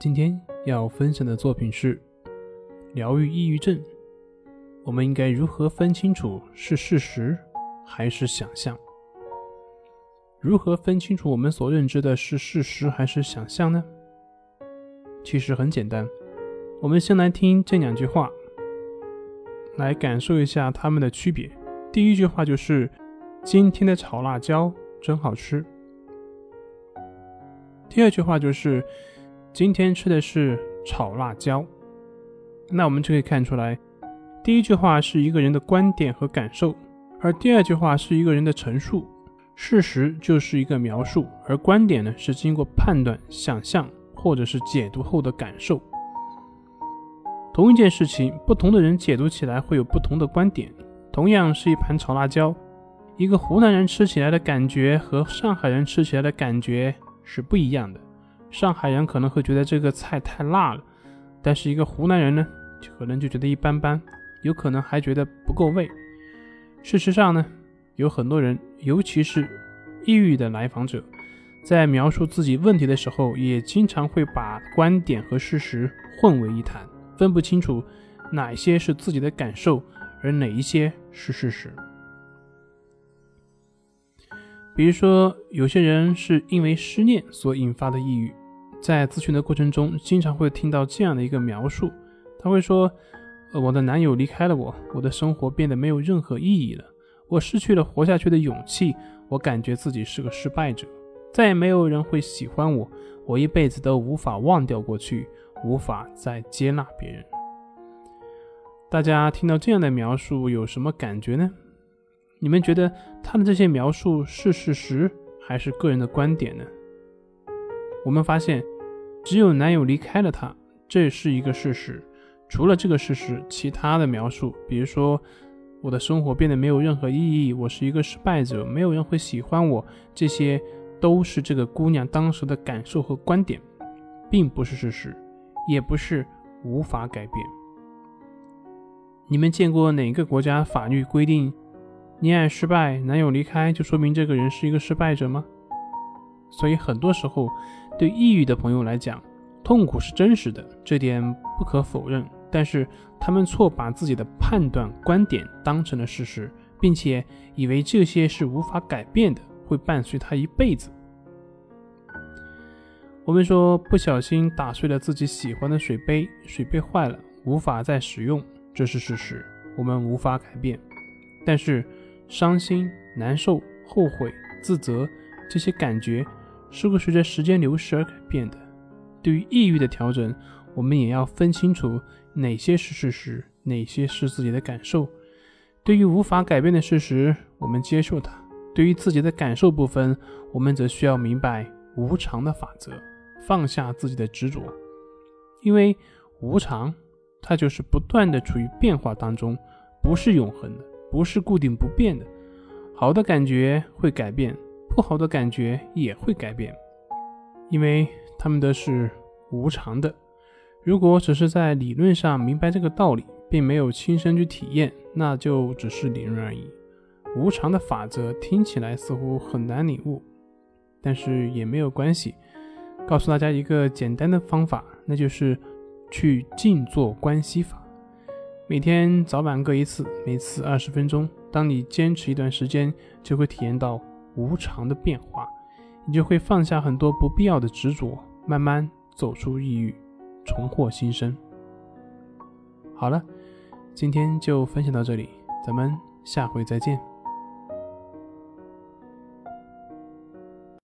今天要分享的作品是疗愈抑郁症。我们应该如何分清楚是事实还是想象？如何分清楚我们所认知的是事实还是想象呢？其实很简单，我们先来听这两句话，来感受一下它们的区别。第一句话就是：“今天的炒辣椒真好吃。”第二句话就是。今天吃的是炒辣椒，那我们就可以看出来，第一句话是一个人的观点和感受，而第二句话是一个人的陈述。事实就是一个描述，而观点呢是经过判断、想象或者是解读后的感受。同一件事情，不同的人解读起来会有不同的观点。同样是一盘炒辣椒，一个湖南人吃起来的感觉和上海人吃起来的感觉是不一样的。上海人可能会觉得这个菜太辣了，但是一个湖南人呢，可能就觉得一般般，有可能还觉得不够味。事实上呢，有很多人，尤其是抑郁的来访者，在描述自己问题的时候，也经常会把观点和事实混为一谈，分不清楚哪些是自己的感受，而哪一些是事实。比如说，有些人是因为失恋所引发的抑郁，在咨询的过程中，经常会听到这样的一个描述，他会说：“呃，我的男友离开了我，我的生活变得没有任何意义了，我失去了活下去的勇气，我感觉自己是个失败者，再也没有人会喜欢我，我一辈子都无法忘掉过去，无法再接纳别人。”大家听到这样的描述有什么感觉呢？你们觉得他的这些描述是事实还是个人的观点呢？我们发现，只有男友离开了她，这是一个事实。除了这个事实，其他的描述，比如说我的生活变得没有任何意义，我是一个失败者，没有人会喜欢我，这些都是这个姑娘当时的感受和观点，并不是事实，也不是无法改变。你们见过哪个国家法律规定？恋爱失败，男友离开，就说明这个人是一个失败者吗？所以很多时候，对抑郁的朋友来讲，痛苦是真实的，这点不可否认。但是他们错把自己的判断观点当成了事实，并且以为这些是无法改变的，会伴随他一辈子。我们说不小心打碎了自己喜欢的水杯，水杯坏了，无法再使用，这是事实，我们无法改变。但是。伤心、难受、后悔、自责，这些感觉是会随着时间流逝而改变的。对于抑郁的调整，我们也要分清楚哪些是事实，哪些是自己的感受。对于无法改变的事实，我们接受它；对于自己的感受部分，我们则需要明白无常的法则，放下自己的执着。因为无常，它就是不断的处于变化当中，不是永恒的。不是固定不变的，好的感觉会改变，不好的感觉也会改变，因为他们都是无常的。如果只是在理论上明白这个道理，并没有亲身去体验，那就只是理论而已。无常的法则听起来似乎很难领悟，但是也没有关系。告诉大家一个简单的方法，那就是去静坐观息法。每天早晚各一次，每次二十分钟。当你坚持一段时间，就会体验到无常的变化，你就会放下很多不必要的执着，慢慢走出抑郁，重获新生。好了，今天就分享到这里，咱们下回再见。